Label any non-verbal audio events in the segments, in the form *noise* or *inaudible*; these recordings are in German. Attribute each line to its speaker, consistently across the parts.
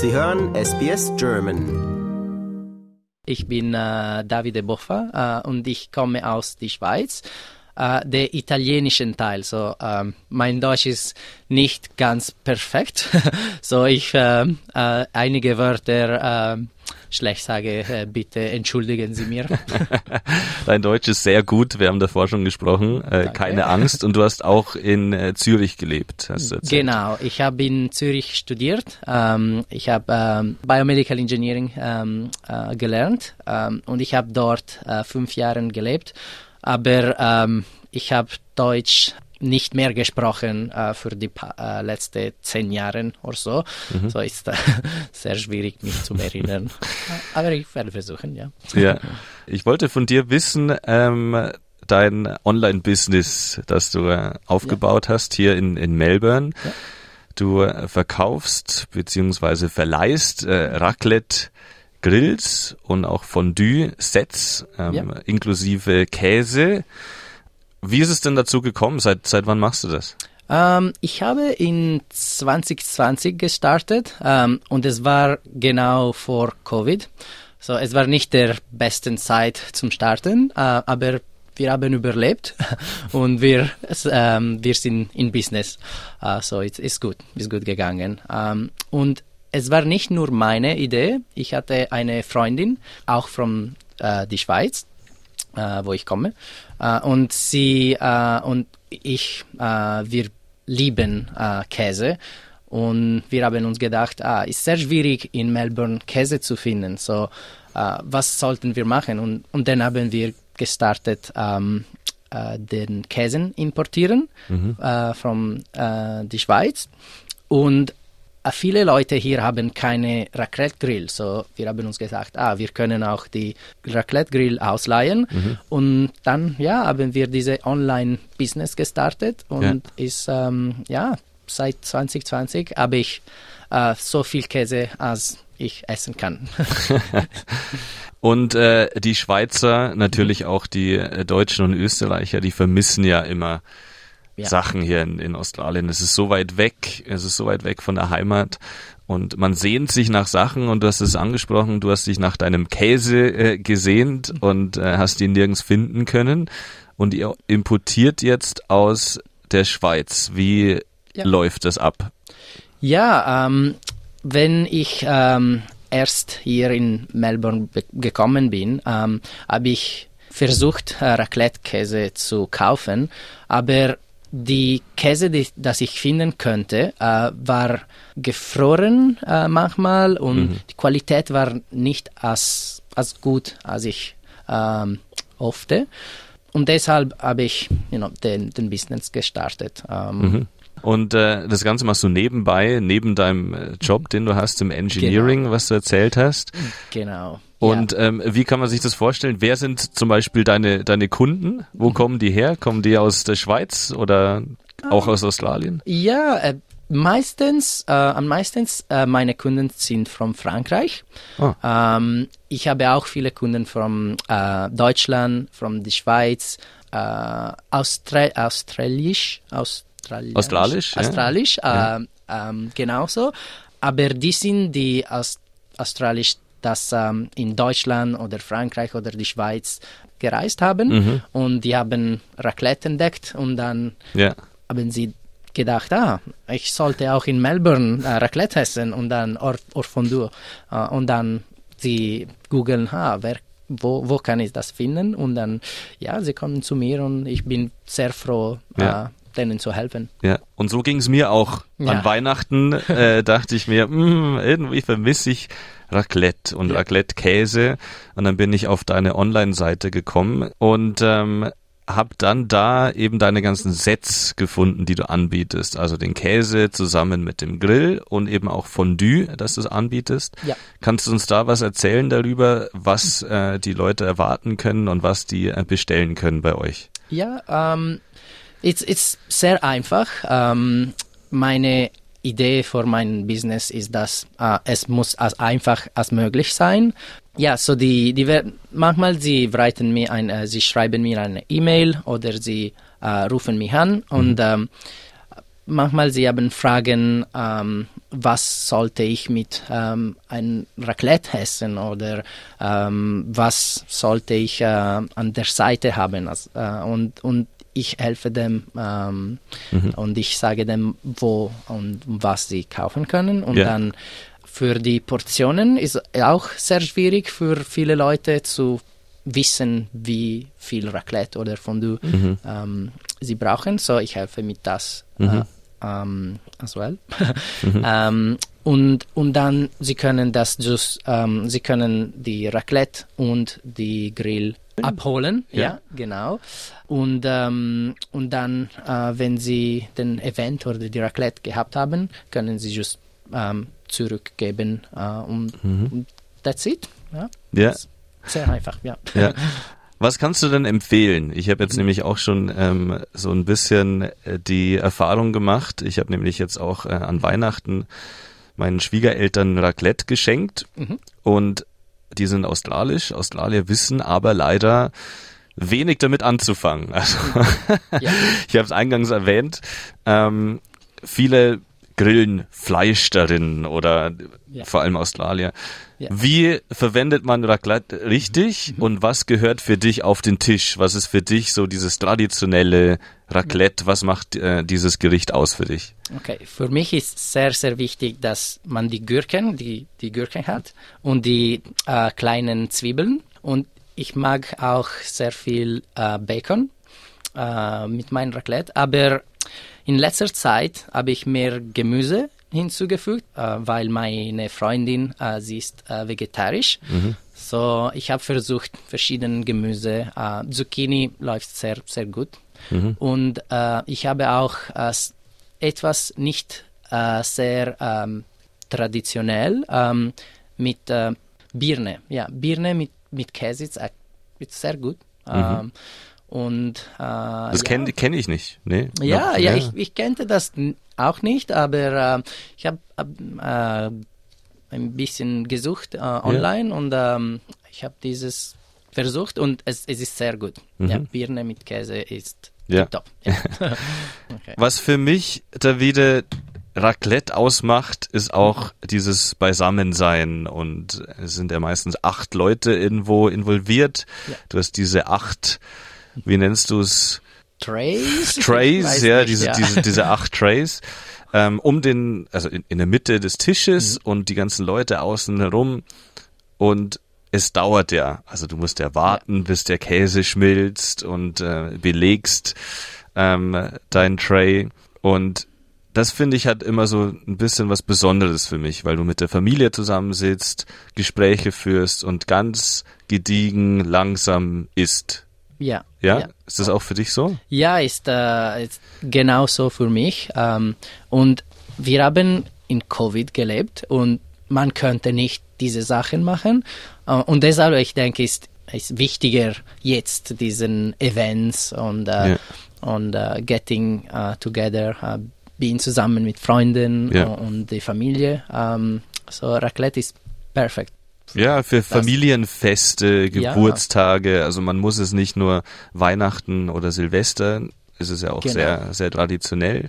Speaker 1: Sie hören SBS German.
Speaker 2: Ich bin äh, Davide Boffa äh, und ich komme aus der Schweiz, äh, der italienischen Teil. So, ähm, mein Deutsch ist nicht ganz perfekt, *laughs* so ich äh, äh, einige Wörter äh, schlecht sage, äh, bitte entschuldigen Sie mir. *laughs*
Speaker 3: Dein Deutsch ist sehr gut, wir haben davor schon gesprochen. Äh, keine Angst. Und du hast auch in äh, Zürich gelebt.
Speaker 2: Genau, ich habe in Zürich studiert. Ähm, ich habe ähm, Biomedical Engineering ähm, äh, gelernt und ich habe dort fünf Jahre gelebt. Aber ich habe Deutsch nicht mehr gesprochen äh, für die äh, letzten zehn Jahre oder so. Mhm. So ist äh, *laughs* sehr schwierig, mich zu erinnern. *laughs* Aber ich werde versuchen, ja.
Speaker 3: Ja, ich wollte von dir wissen, ähm, dein Online-Business, das du äh, aufgebaut ja. hast hier in, in Melbourne. Ja. Du äh, verkaufst beziehungsweise verleihst äh, Raclette Grills und auch Fondue-Sets ähm, ja. inklusive Käse. Wie ist es denn dazu gekommen? Seit, seit wann machst du das?
Speaker 2: Ähm, ich habe in 2020 gestartet ähm, und es war genau vor Covid. So, es war nicht der beste Zeit zum Starten, äh, aber wir haben überlebt *laughs* und wir, ähm, wir sind in Business. Uh, so, es ist gut, ist gut gegangen. Um, ähm, und es war nicht nur meine Idee. Ich hatte eine Freundin, auch von äh, die Schweiz, äh, wo ich komme. Äh, und sie äh, und ich, äh, wir lieben äh, Käse. Und wir haben uns gedacht, ah, ist sehr schwierig in Melbourne Käse zu finden. So, was sollten wir machen? Und, und dann haben wir gestartet, ähm, den Käse importieren mhm. äh, von äh, die Schweiz und äh, viele Leute hier haben keine Raclette-Grill, so wir haben uns gesagt, ah, wir können auch die Raclette-Grill ausleihen mhm. und dann, ja, haben wir diese Online-Business gestartet und ja. ist, ähm, ja, seit 2020 habe ich äh, so viel Käse, als ich essen kann. *laughs*
Speaker 3: und äh, die Schweizer, natürlich auch die äh, Deutschen und Österreicher, die vermissen ja immer ja. Sachen hier in, in Australien. Es ist so weit weg, es ist so weit weg von der Heimat und man sehnt sich nach Sachen und du hast es angesprochen, du hast dich nach deinem Käse äh, gesehnt und äh, hast ihn nirgends finden können und ihr importiert jetzt aus der Schweiz. Wie ja. läuft das ab?
Speaker 2: Ja, ähm, wenn ich ähm, erst hier in Melbourne gekommen bin, ähm, habe ich versucht, äh, Raclette-Käse zu kaufen, aber die Käse, die das ich finden könnte, äh, war gefroren äh, manchmal und mhm. die Qualität war nicht als, als gut, als ich ähm, hoffte. Und deshalb habe ich you know, den, den Business gestartet. Ähm,
Speaker 3: mhm. Und äh, das Ganze machst du nebenbei, neben deinem äh, Job, den du hast im Engineering, genau. was du erzählt hast.
Speaker 2: Genau.
Speaker 3: Und ja. ähm, wie kann man sich das vorstellen? Wer sind zum Beispiel deine, deine Kunden? Wo mhm. kommen die her? Kommen die aus der Schweiz oder auch aus Australien?
Speaker 2: Ja, äh, meistens, äh, am meistens äh, meine Kunden sind von Frankreich. Oh. Ähm, ich habe auch viele Kunden von äh, Deutschland, von der Schweiz, äh, Austra Australisch,
Speaker 3: Australisch, Australisch,
Speaker 2: Australisch, ja. äh, ähm, genauso. Aber die sind die aus Australisch das ähm, in Deutschland oder Frankreich oder die Schweiz gereist haben mhm. und die haben Raclette entdeckt und dann ja. haben sie gedacht, ah, ich sollte auch in Melbourne äh, Raclette essen und dann or, or Fondue äh, und dann sie googeln, ah, wer wo, wo kann ich das finden? Und dann, ja, sie kommen zu mir und ich bin sehr froh, ja. äh, denen zu helfen.
Speaker 3: Ja, und so ging es mir auch. Ja. An Weihnachten äh, *laughs* dachte ich mir, mh, irgendwie vermisse ich Raclette und ja. Raclette-Käse. Und dann bin ich auf deine Online-Seite gekommen und ähm, habe dann da eben deine ganzen Sets gefunden, die du anbietest. Also den Käse zusammen mit dem Grill und eben auch Fondue, das du anbietest. Ja. Kannst du uns da was erzählen darüber, was äh, die Leute erwarten können und was die äh, bestellen können bei euch?
Speaker 2: Ja, ähm, it's, it's sehr einfach. Ähm, meine Idee für mein Business ist, dass äh, es muss als einfach als möglich sein. Ja, so die, die manchmal sie writen mir ein, äh, sie schreiben mir eine E-Mail oder sie äh, rufen mich an und mhm. ähm, manchmal sie haben Fragen, ähm, was sollte ich mit ähm, einem Raclette essen oder ähm, was sollte ich äh, an der Seite haben. Also, und, und ich helfe dem ähm, mhm. und ich sage dem, wo und was sie kaufen können. Und ja. dann für die Portionen ist auch sehr schwierig für viele Leute zu wissen, wie viel Raclette oder Fondue mhm. ähm, sie brauchen. So, ich helfe mit das äh, mhm. äh, ähm, as well. *laughs* mhm. ähm, und, und dann sie können das just, ähm, sie können die Raclette und die Grill abholen, ja, ja genau. Und, ähm, und dann, äh, wenn sie den Event oder die Raclette gehabt haben, können sie just ähm, zurückgeben äh, und, mhm. und that's it. Ja.
Speaker 3: ja.
Speaker 2: Sehr einfach, ja.
Speaker 3: ja. *laughs* Was kannst du denn empfehlen? Ich habe jetzt mhm. nämlich auch schon ähm, so ein bisschen äh, die Erfahrung gemacht. Ich habe nämlich jetzt auch äh, an Weihnachten meinen Schwiegereltern Raclette geschenkt mhm. und die sind australisch. Australier wissen aber leider wenig damit anzufangen. Also ja. *laughs* ich habe es eingangs erwähnt. Ähm, viele grillen Fleisch darin oder ja. vor allem Australier. Ja. Wie verwendet man Raclette richtig mhm. und was gehört für dich auf den Tisch? Was ist für dich so dieses traditionelle Raclette? Was macht äh, dieses Gericht aus für dich?
Speaker 2: Okay, für mich ist sehr, sehr wichtig, dass man die Gürken, die, die Gürken hat und die äh, kleinen Zwiebeln und ich mag auch sehr viel äh, Bacon äh, mit meinem Raclette, aber in letzter Zeit habe ich mehr Gemüse hinzugefügt, äh, weil meine Freundin, äh, sie ist äh, vegetarisch. Mhm. So, ich habe versucht, verschiedene Gemüse. Äh, Zucchini läuft sehr, sehr gut. Mhm. Und äh, ich habe auch äh, etwas nicht sehr ähm, traditionell ähm, mit Birne. Ja, Birne mit, mit Käse ist, ist sehr gut. Mhm. Ähm, und,
Speaker 3: äh, das ja. kenne kenn ich nicht. Nee,
Speaker 2: ja, ja, ja, ich, ich kannte das auch nicht, aber äh, ich habe äh, ein bisschen gesucht äh, online ja. und ähm, ich habe dieses versucht und es, es ist sehr gut. Mhm. Ja, Birne mit Käse ist ja. top. Ja. *laughs*
Speaker 3: okay. Was für mich da wieder Raclette ausmacht, ist auch dieses Beisammensein und es sind ja meistens acht Leute irgendwo involviert. Ja. Du hast diese acht wie nennst du es?
Speaker 2: Trays? *laughs*
Speaker 3: Trays, ja, nicht, diese, ja. Diese, diese acht *laughs* Trays. Ähm, um den, also in, in der Mitte des Tisches mhm. und die ganzen Leute außen herum. Und es dauert ja. Also du musst ja warten, ja. bis der Käse schmilzt und äh, belegst ähm, dein Tray. Und das finde ich hat immer so ein bisschen was Besonderes für mich, weil du mit der Familie zusammensitzt, Gespräche führst und ganz gediegen langsam isst.
Speaker 2: Ja.
Speaker 3: Ja? ja. Ist das auch für dich so?
Speaker 2: Ja, ist, äh, ist genauso für mich. Ähm, und wir haben in Covid gelebt und man könnte nicht diese Sachen machen. Äh, und deshalb, ich denke, ist ist wichtiger jetzt diesen Events und äh, ja. und uh, getting uh, together, uh, being zusammen mit Freunden ja. und die Familie. Ähm, so Raclette ist perfekt.
Speaker 3: Ja, für Familienfeste, Geburtstage. Ja. Also man muss es nicht nur Weihnachten oder Silvester, ist es ja auch genau. sehr, sehr traditionell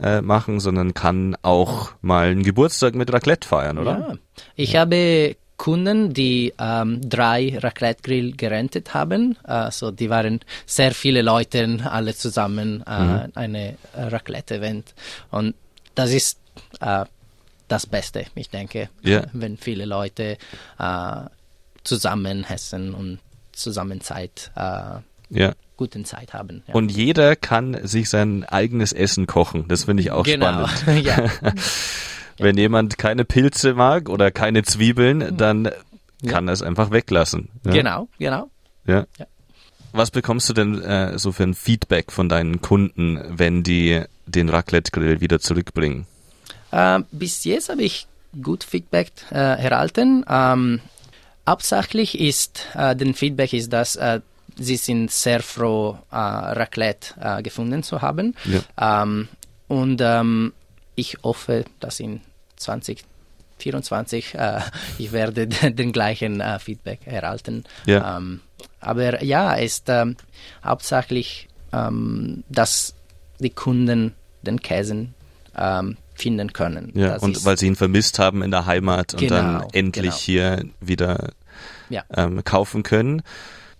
Speaker 3: äh, machen, sondern kann auch mal einen Geburtstag mit Raclette feiern, oder? Ja.
Speaker 2: Ich ja. habe Kunden, die ähm, drei Raclette-Grill gerentet haben. Also die waren sehr viele Leute, alle zusammen äh, mhm. eine Raclette-Event. Und das ist äh, das Beste, ich denke, ja. wenn viele Leute äh, zusammen essen und zusammen Zeit, äh, ja. guten Zeit haben.
Speaker 3: Ja. Und jeder kann sich sein eigenes Essen kochen. Das finde ich auch genau. spannend. *laughs* ja. *laughs* wenn jemand keine Pilze mag oder keine Zwiebeln, mhm. dann kann er es einfach weglassen.
Speaker 2: Genau, genau.
Speaker 3: Ja. Was bekommst du denn äh, so für ein Feedback von deinen Kunden, wenn die den Raclette-Grill wieder zurückbringen?
Speaker 2: Äh, bis jetzt habe ich gut Feedback äh, erhalten. Ähm, hauptsächlich ist äh, den Feedback ist, dass äh, sie sind sehr froh, äh, Raclette äh, gefunden zu haben. Ja. Ähm, und ähm, ich hoffe, dass in 2024 äh, *laughs* ich werde den gleichen äh, Feedback erhalten. Ja. Ähm, aber ja, ist ähm, hauptsächlich, ähm, dass die Kunden den Käsen ähm, finden können.
Speaker 3: Ja,
Speaker 2: Das
Speaker 3: und weil sie ihn vermisst haben in der Heimat und dann
Speaker 2: Genau,
Speaker 3: endlich
Speaker 2: genau.
Speaker 3: hier wieder
Speaker 2: ja.
Speaker 3: ähm, kaufen können.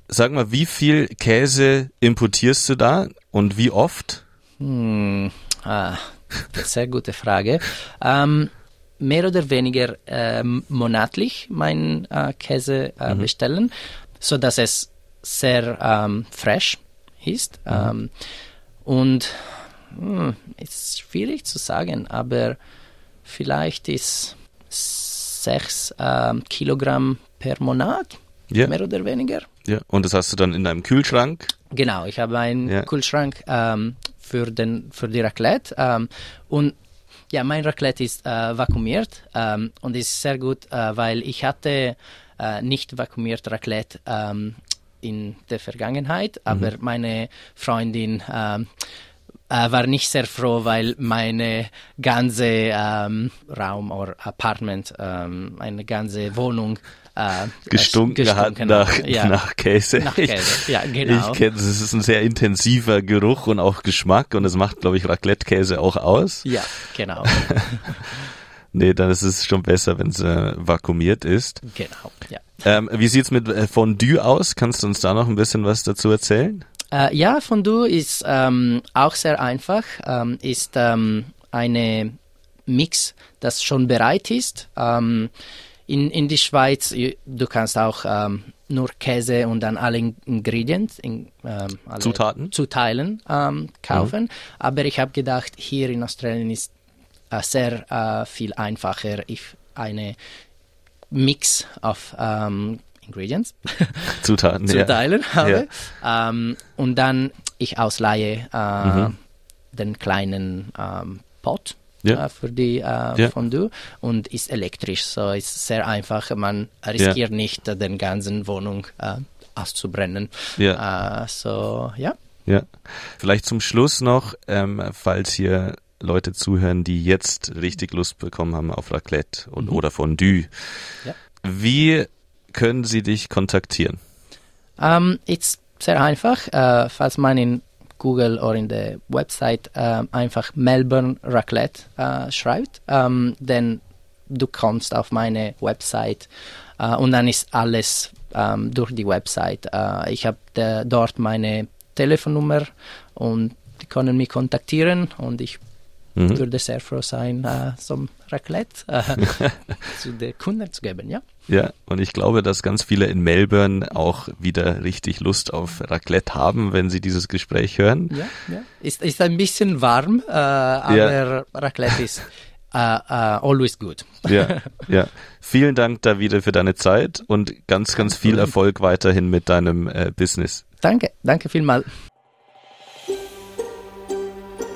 Speaker 3: Sag mal, wie viel Käse importierst du da und wie oft?
Speaker 2: Hm, ah, sehr gute Frage. Ähm, mehr oder weniger ähm, monatlich mein äh, Käse äh, bestellen, so dass es sehr ähm, fresh ist. Ähm, und hm, ist schwierig zu sagen, aber vielleicht ist sechs ähm, Kilogramm per Monat,
Speaker 3: Ja.
Speaker 2: mehr oder weniger.
Speaker 3: Ja. Und das hast du dann in deinem Kühlschrank?
Speaker 2: Genau, ich habe einen
Speaker 3: Ja.
Speaker 2: Kühlschrank ähm, für, den, für die Raclette ähm, und ja, mein Raclette ist äh, vakuumiert ähm, und ist sehr gut, äh, weil ich hatte äh, nicht vakuumiert Raclette ähm, in der Vergangenheit, aber meine Freundin ähm, äh, war nicht sehr froh, weil meine ganze ähm, Raum oder Apartment, ähm, eine ganze Wohnung äh,
Speaker 3: Gestunken, hat nach.
Speaker 2: Ja.
Speaker 3: nach Käse.
Speaker 2: Nach Käse, ja, genau.
Speaker 3: Ich kenne es, es ist ein sehr intensiver Geruch und auch Geschmack und es macht, glaube ich, Raclette-Käse auch aus.
Speaker 2: Ja, genau, *laughs*
Speaker 3: Nee, dann ist es schon besser, wenn es äh, vakuumiert ist.
Speaker 2: genau, ja.
Speaker 3: Ähm, wie sieht's mit äh, Fondue aus? Kannst du uns da noch ein bisschen was dazu erzählen?
Speaker 2: Äh, ja, Fondue ist ähm, auch sehr einfach, ähm, ist ähm, eine Mix, das schon bereit ist. Ähm, in, in die Schweiz, i- du kannst auch ähm, nur Käse und dann alle In- Ingredients, in, ähm, alle
Speaker 3: Zutaten?
Speaker 2: Zuteilen ähm, kaufen. Aber ich habe gedacht, hier in Australien ist äh, sehr äh, viel einfacher, ich eine Mix auf ähm, Ingredients *laughs*
Speaker 3: Zutaten,
Speaker 2: zu
Speaker 3: ja.
Speaker 2: teilen habe. Ähm, und dann ich ausleihe äh, den kleinen ähm, Pot
Speaker 3: Ja.
Speaker 2: äh, für die äh,
Speaker 3: Ja.
Speaker 2: Fondue und ist elektrisch, so ist sehr einfach. Man riskiert nicht, den ganzen Wohnung äh, auszubrennen.
Speaker 3: Ja.
Speaker 2: Äh, so ja.
Speaker 3: Ja. Vielleicht zum Schluss noch, ähm, falls hier Leute zuhören, die jetzt richtig Lust bekommen haben auf Raclette und, oder Fondue.
Speaker 2: Ja.
Speaker 3: Wie können sie dich kontaktieren?
Speaker 2: Ähm, ist sehr einfach, äh, falls man in Google oder in der Website äh, einfach Melbourne Raclette äh, schreibt, ähm, dann du kommst auf meine Website und dann ist alles ähm, durch die Website. Ich habe dort meine Telefonnummer und die können mich kontaktieren und ich
Speaker 3: Mhm.
Speaker 2: würde sehr froh sein, äh, zum Raclette äh, *laughs* zu den Kunden zu geben, ja.
Speaker 3: Ja, und ich glaube, dass ganz viele in Melbourne auch wieder richtig Lust auf Raclette haben, wenn sie dieses Gespräch hören.
Speaker 2: Ja, ja. Ist, ist ein bisschen warm, äh, aber Raclette ist äh, äh, always good.
Speaker 3: Ja, *laughs* ja. Vielen Dank da wieder für deine Zeit und ganz, ganz viel Erfolg weiterhin mit deinem äh, Business.
Speaker 2: Danke, danke vielmals.